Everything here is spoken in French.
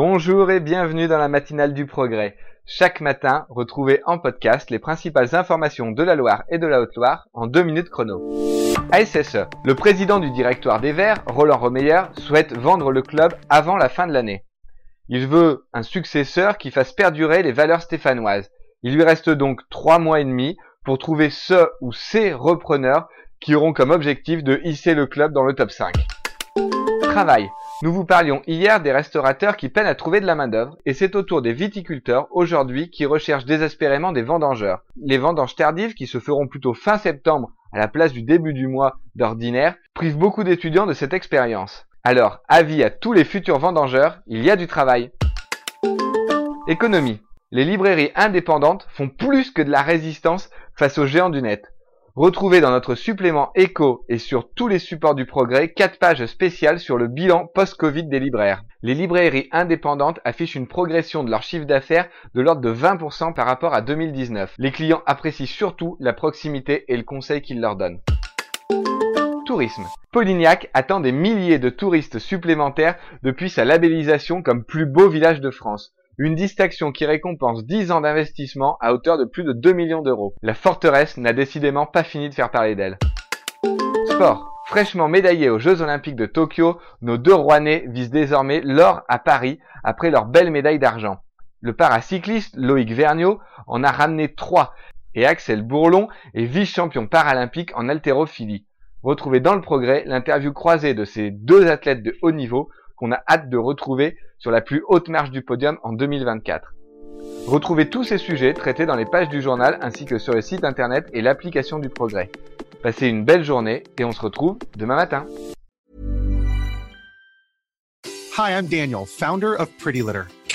Bonjour et bienvenue dans la matinale du progrès. Chaque matin, retrouvez en podcast les principales informations de la Loire et de la Haute-Loire en deux minutes chrono. ASSE, le président du directoire des Verts, Roland Romeyer, souhaite vendre le club avant la fin de l'année. Il veut un successeur qui fasse perdurer les valeurs stéphanoises. Il lui reste donc trois mois et demi pour trouver ce ou ces repreneurs qui auront comme objectif de hisser le club dans le top 5. Travail. Nous vous parlions hier des restaurateurs qui peinent à trouver de la main-d'œuvre, et c'est au tour des viticulteurs aujourd'hui qui recherchent désespérément des vendangeurs. Les vendanges tardives, qui se feront plutôt fin septembre à la place du début du mois d'ordinaire, privent beaucoup d'étudiants de cette expérience. Alors, avis à tous les futurs vendangeurs, il y a du travail. Économie. Les librairies indépendantes font plus que de la résistance face aux géants du net. Retrouvez dans notre supplément éco et sur tous les supports du progrès 4 pages spéciales sur le bilan post-Covid des libraires. Les librairies indépendantes affichent une progression de leur chiffre d'affaires de l'ordre de 20% par rapport à 2019. Les clients apprécient surtout la proximité et le conseil qu'ils leur donnent. Tourisme. Polignac attend des milliers de touristes supplémentaires depuis sa labellisation comme plus beau village de France une distinction qui récompense 10 ans d'investissement à hauteur de plus de 2 millions d'euros. La forteresse n'a décidément pas fini de faire parler d'elle. Sport. Fraîchement médaillés aux Jeux Olympiques de Tokyo, nos deux Rouennais visent désormais l'or à Paris après leur belle médaille d'argent. Le paracycliste Loïc Vergniaud en a ramené trois et Axel Bourlon est vice-champion paralympique en haltérophilie. Retrouvez dans le progrès l'interview croisée de ces deux athlètes de haut niveau qu'on a hâte de retrouver sur la plus haute marche du podium en 2024. Retrouvez tous ces sujets traités dans les pages du journal ainsi que sur le site internet et l'application du progrès. Passez une belle journée et on se retrouve demain matin. Hi, I'm Daniel, founder of Pretty Litter.